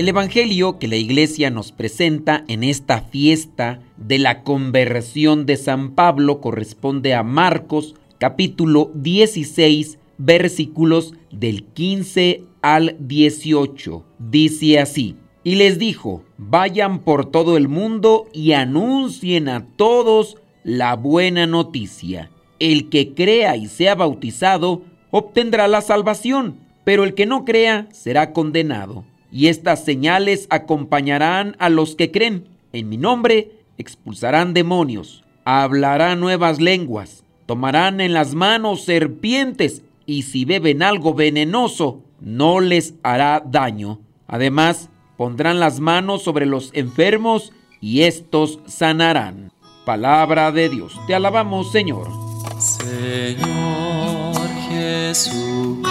El Evangelio que la iglesia nos presenta en esta fiesta de la conversión de San Pablo corresponde a Marcos capítulo 16 versículos del 15 al 18. Dice así, y les dijo, vayan por todo el mundo y anuncien a todos la buena noticia. El que crea y sea bautizado obtendrá la salvación, pero el que no crea será condenado y estas señales acompañarán a los que creen. En mi nombre expulsarán demonios, hablarán nuevas lenguas, tomarán en las manos serpientes y si beben algo venenoso no les hará daño. Además, pondrán las manos sobre los enfermos y estos sanarán. Palabra de Dios. Te alabamos, Señor. Señor Jesucristo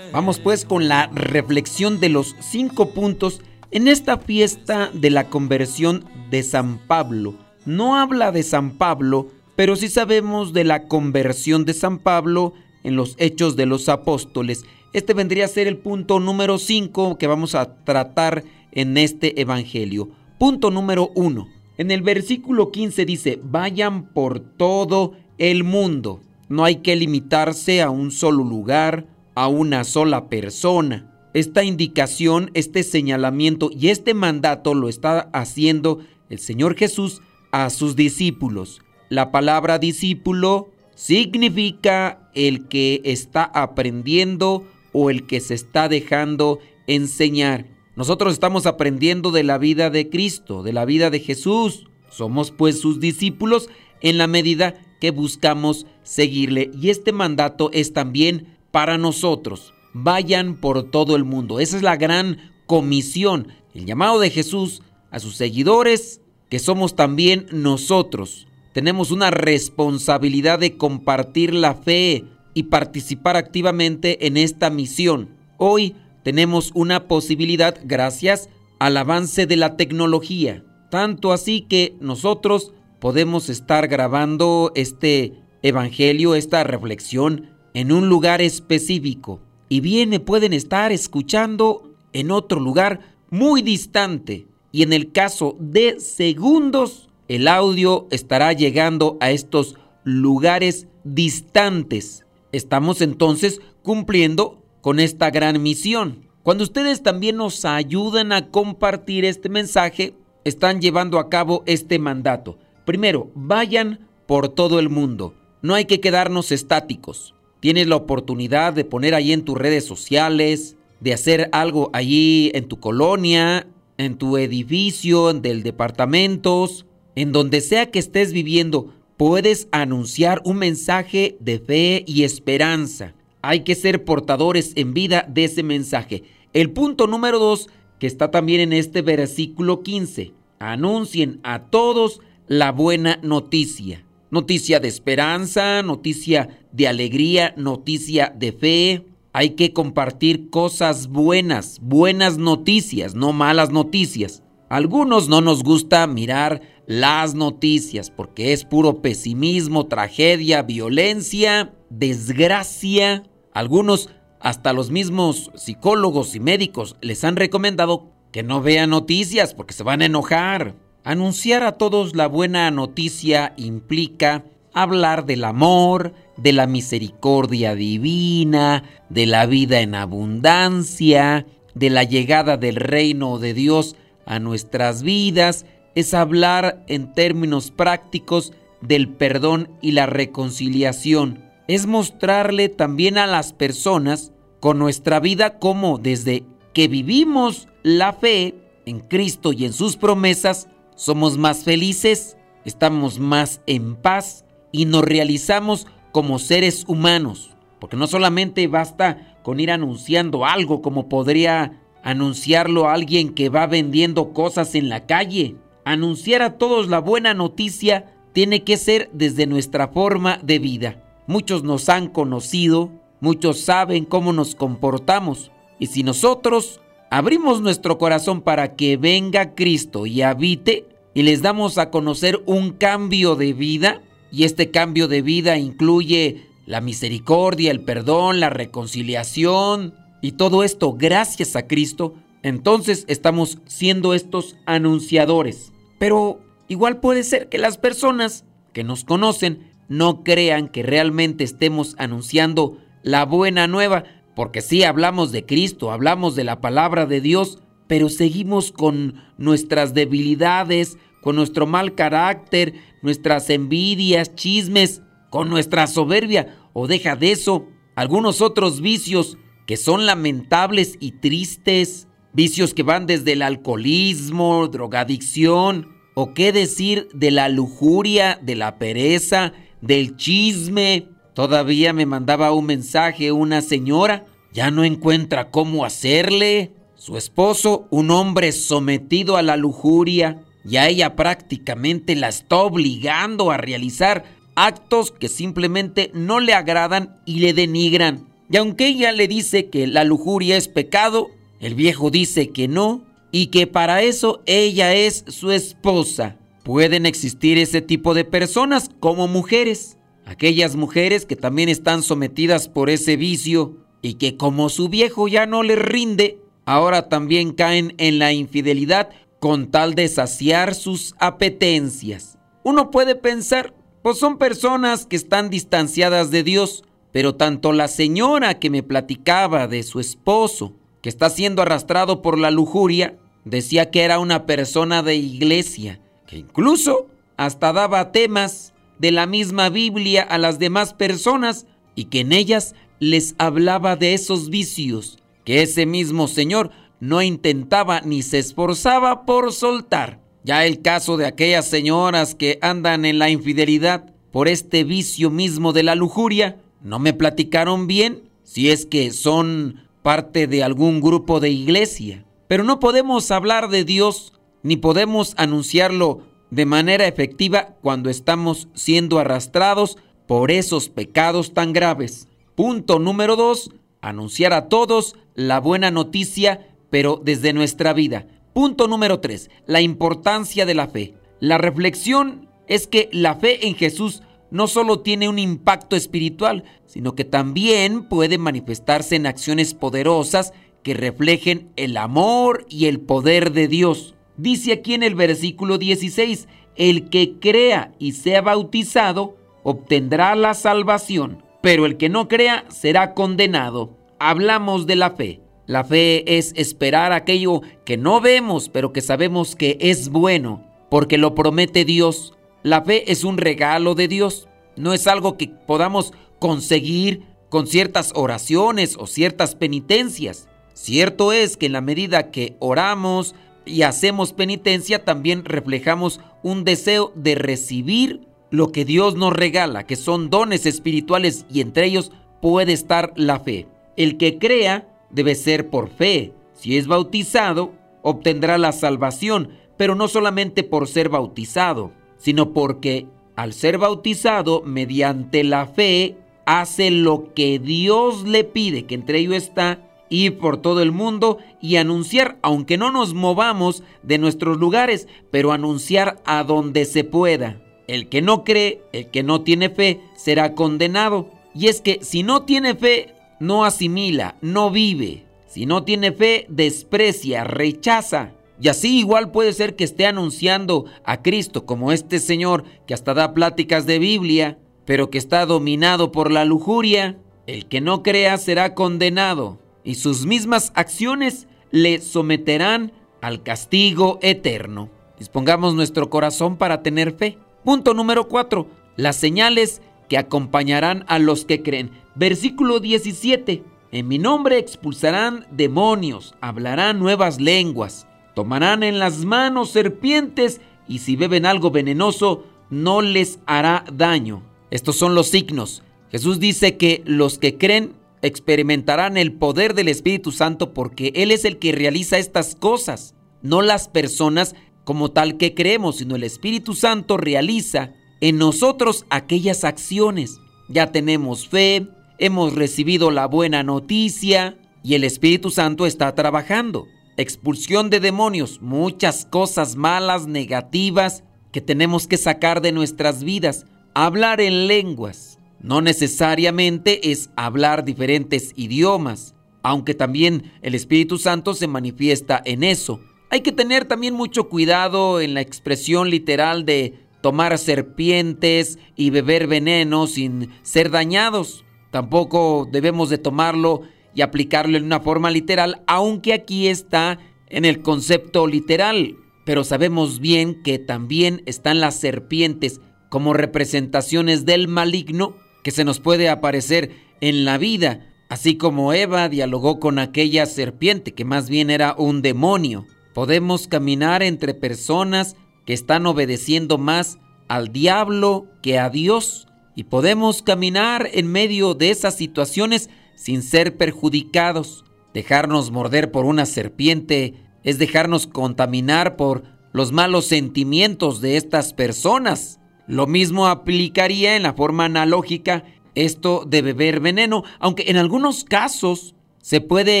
Vamos pues con la reflexión de los cinco puntos en esta fiesta de la conversión de San Pablo. No habla de San Pablo, pero sí sabemos de la conversión de San Pablo en los hechos de los apóstoles. Este vendría a ser el punto número 5 que vamos a tratar en este Evangelio. Punto número 1. En el versículo 15 dice, vayan por todo el mundo. No hay que limitarse a un solo lugar, a una sola persona. Esta indicación, este señalamiento y este mandato lo está haciendo el Señor Jesús a sus discípulos. La palabra discípulo significa el que está aprendiendo o el que se está dejando enseñar. Nosotros estamos aprendiendo de la vida de Cristo, de la vida de Jesús. Somos pues sus discípulos en la medida que buscamos seguirle. Y este mandato es también para nosotros. Vayan por todo el mundo. Esa es la gran comisión, el llamado de Jesús a sus seguidores, que somos también nosotros. Tenemos una responsabilidad de compartir la fe y participar activamente en esta misión. Hoy tenemos una posibilidad gracias al avance de la tecnología. Tanto así que nosotros podemos estar grabando este evangelio, esta reflexión en un lugar específico y bien pueden estar escuchando en otro lugar muy distante. Y en el caso de segundos, el audio estará llegando a estos lugares distantes. Estamos entonces cumpliendo con esta gran misión. Cuando ustedes también nos ayudan a compartir este mensaje, están llevando a cabo este mandato. Primero, vayan por todo el mundo. No hay que quedarnos estáticos. Tienes la oportunidad de poner ahí en tus redes sociales, de hacer algo allí en tu colonia, en tu edificio, del departamentos, en donde sea que estés viviendo, puedes anunciar un mensaje de fe y esperanza. Hay que ser portadores en vida de ese mensaje. El punto número dos, que está también en este versículo 15, anuncien a todos la buena noticia noticia de esperanza, noticia de alegría, noticia de fe. Hay que compartir cosas buenas, buenas noticias, no malas noticias. algunos no nos gusta mirar las noticias, porque es puro pesimismo, tragedia, violencia, desgracia. Algunos, hasta los mismos psicólogos y médicos, les han recomendado que no vean noticias porque se van a enojar. Anunciar a todos la buena noticia implica hablar del amor, de la misericordia divina, de la vida en abundancia, de la llegada del reino de Dios a nuestras vidas, es hablar en términos prácticos del perdón y la reconciliación. Es mostrarle también a las personas con nuestra vida cómo desde que vivimos la fe en Cristo y en sus promesas, somos más felices, estamos más en paz y nos realizamos como seres humanos. Porque no solamente basta con ir anunciando algo como podría anunciarlo alguien que va vendiendo cosas en la calle. Anunciar a todos la buena noticia tiene que ser desde nuestra forma de vida. Muchos nos han conocido, muchos saben cómo nos comportamos. Y si nosotros abrimos nuestro corazón para que venga Cristo y habite y les damos a conocer un cambio de vida, y este cambio de vida incluye la misericordia, el perdón, la reconciliación y todo esto gracias a Cristo, entonces estamos siendo estos anunciadores. Pero igual puede ser que las personas que nos conocen no crean que realmente estemos anunciando la buena nueva, porque sí hablamos de Cristo, hablamos de la palabra de Dios, pero seguimos con nuestras debilidades, con nuestro mal carácter, nuestras envidias, chismes, con nuestra soberbia, o deja de eso, algunos otros vicios que son lamentables y tristes, vicios que van desde el alcoholismo, drogadicción, o qué decir de la lujuria, de la pereza, del chisme. Todavía me mandaba un mensaje una señora, ya no encuentra cómo hacerle. Su esposo, un hombre sometido a la lujuria, y a ella prácticamente la está obligando a realizar actos que simplemente no le agradan y le denigran. Y aunque ella le dice que la lujuria es pecado, el viejo dice que no y que para eso ella es su esposa. Pueden existir ese tipo de personas como mujeres, aquellas mujeres que también están sometidas por ese vicio y que como su viejo ya no les rinde, ahora también caen en la infidelidad con tal de saciar sus apetencias. Uno puede pensar, pues son personas que están distanciadas de Dios, pero tanto la señora que me platicaba de su esposo, que está siendo arrastrado por la lujuria, decía que era una persona de iglesia, que incluso hasta daba temas de la misma Biblia a las demás personas y que en ellas les hablaba de esos vicios que ese mismo Señor no intentaba ni se esforzaba por soltar. Ya el caso de aquellas señoras que andan en la infidelidad por este vicio mismo de la lujuria, no me platicaron bien si es que son parte de algún grupo de iglesia. Pero no podemos hablar de Dios ni podemos anunciarlo de manera efectiva cuando estamos siendo arrastrados por esos pecados tan graves. Punto número dos, anunciar a todos la buena noticia pero desde nuestra vida. Punto número 3. La importancia de la fe. La reflexión es que la fe en Jesús no solo tiene un impacto espiritual, sino que también puede manifestarse en acciones poderosas que reflejen el amor y el poder de Dios. Dice aquí en el versículo 16, el que crea y sea bautizado obtendrá la salvación, pero el que no crea será condenado. Hablamos de la fe. La fe es esperar aquello que no vemos, pero que sabemos que es bueno, porque lo promete Dios. La fe es un regalo de Dios, no es algo que podamos conseguir con ciertas oraciones o ciertas penitencias. Cierto es que en la medida que oramos y hacemos penitencia, también reflejamos un deseo de recibir lo que Dios nos regala, que son dones espirituales y entre ellos puede estar la fe. El que crea debe ser por fe. Si es bautizado, obtendrá la salvación, pero no solamente por ser bautizado, sino porque al ser bautizado mediante la fe, hace lo que Dios le pide, que entre ello está ir por todo el mundo y anunciar, aunque no nos movamos de nuestros lugares, pero anunciar a donde se pueda. El que no cree, el que no tiene fe, será condenado. Y es que si no tiene fe, no asimila, no vive. Si no tiene fe, desprecia, rechaza. Y así igual puede ser que esté anunciando a Cristo como este señor que hasta da pláticas de Biblia, pero que está dominado por la lujuria. El que no crea será condenado y sus mismas acciones le someterán al castigo eterno. Dispongamos nuestro corazón para tener fe. Punto número 4. Las señales que acompañarán a los que creen. Versículo 17. En mi nombre expulsarán demonios, hablarán nuevas lenguas, tomarán en las manos serpientes y si beben algo venenoso no les hará daño. Estos son los signos. Jesús dice que los que creen experimentarán el poder del Espíritu Santo porque Él es el que realiza estas cosas, no las personas como tal que creemos, sino el Espíritu Santo realiza en nosotros aquellas acciones. Ya tenemos fe, hemos recibido la buena noticia y el Espíritu Santo está trabajando. Expulsión de demonios, muchas cosas malas, negativas que tenemos que sacar de nuestras vidas. Hablar en lenguas, no necesariamente es hablar diferentes idiomas, aunque también el Espíritu Santo se manifiesta en eso. Hay que tener también mucho cuidado en la expresión literal de tomar serpientes y beber veneno sin ser dañados. Tampoco debemos de tomarlo y aplicarlo en una forma literal, aunque aquí está en el concepto literal. Pero sabemos bien que también están las serpientes como representaciones del maligno que se nos puede aparecer en la vida, así como Eva dialogó con aquella serpiente que más bien era un demonio. Podemos caminar entre personas que están obedeciendo más al diablo que a Dios y podemos caminar en medio de esas situaciones sin ser perjudicados. Dejarnos morder por una serpiente es dejarnos contaminar por los malos sentimientos de estas personas. Lo mismo aplicaría en la forma analógica esto de beber veneno, aunque en algunos casos se puede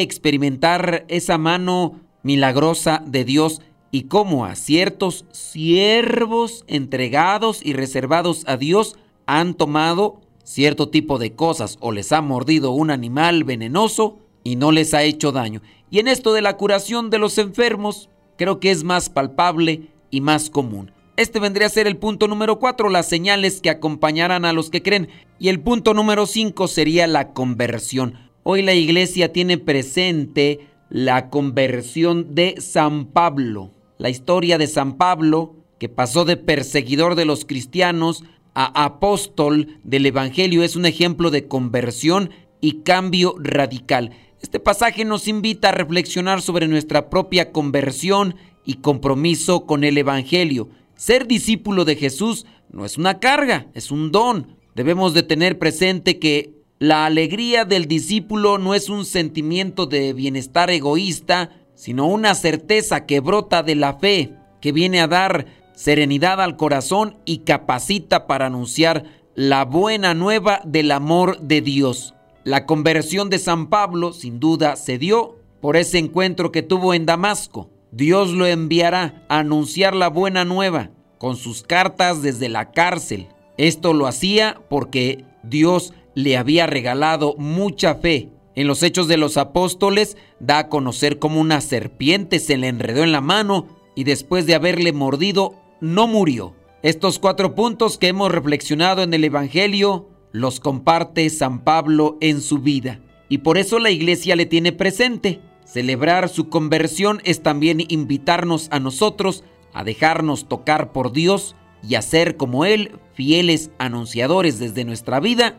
experimentar esa mano milagrosa de Dios y cómo a ciertos siervos entregados y reservados a Dios han tomado cierto tipo de cosas o les ha mordido un animal venenoso y no les ha hecho daño. Y en esto de la curación de los enfermos, creo que es más palpable y más común. Este vendría a ser el punto número 4, las señales que acompañarán a los que creen. Y el punto número 5 sería la conversión. Hoy la iglesia tiene presente la conversión de San Pablo. La historia de San Pablo, que pasó de perseguidor de los cristianos a apóstol del Evangelio, es un ejemplo de conversión y cambio radical. Este pasaje nos invita a reflexionar sobre nuestra propia conversión y compromiso con el Evangelio. Ser discípulo de Jesús no es una carga, es un don. Debemos de tener presente que la alegría del discípulo no es un sentimiento de bienestar egoísta, sino una certeza que brota de la fe, que viene a dar serenidad al corazón y capacita para anunciar la buena nueva del amor de Dios. La conversión de San Pablo sin duda se dio por ese encuentro que tuvo en Damasco. Dios lo enviará a anunciar la buena nueva con sus cartas desde la cárcel. Esto lo hacía porque Dios le había regalado mucha fe. En los Hechos de los Apóstoles da a conocer cómo una serpiente se le enredó en la mano y después de haberle mordido no murió. Estos cuatro puntos que hemos reflexionado en el Evangelio los comparte San Pablo en su vida y por eso la iglesia le tiene presente. Celebrar su conversión es también invitarnos a nosotros a dejarnos tocar por Dios y a ser como Él fieles anunciadores desde nuestra vida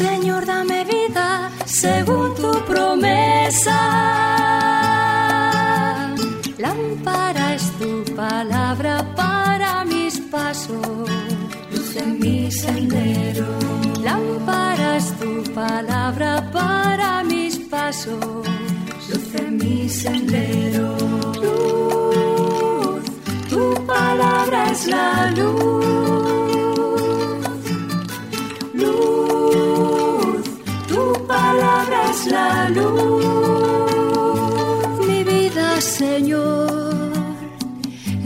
Señor, dame vida según tu promesa. Lámpara es tu palabra para mis pasos, luz en mi sendero. Lámpara es tu palabra para mis pasos, luz en mi sendero. Luz, tu palabra es la luz.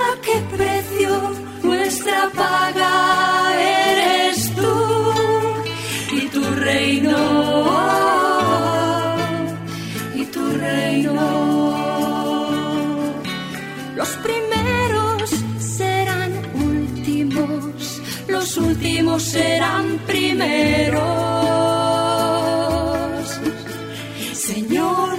a qué precio, nuestra paga eres tú y tu reino. Y tu reino. Los primeros serán últimos, los últimos serán primeros. Señor,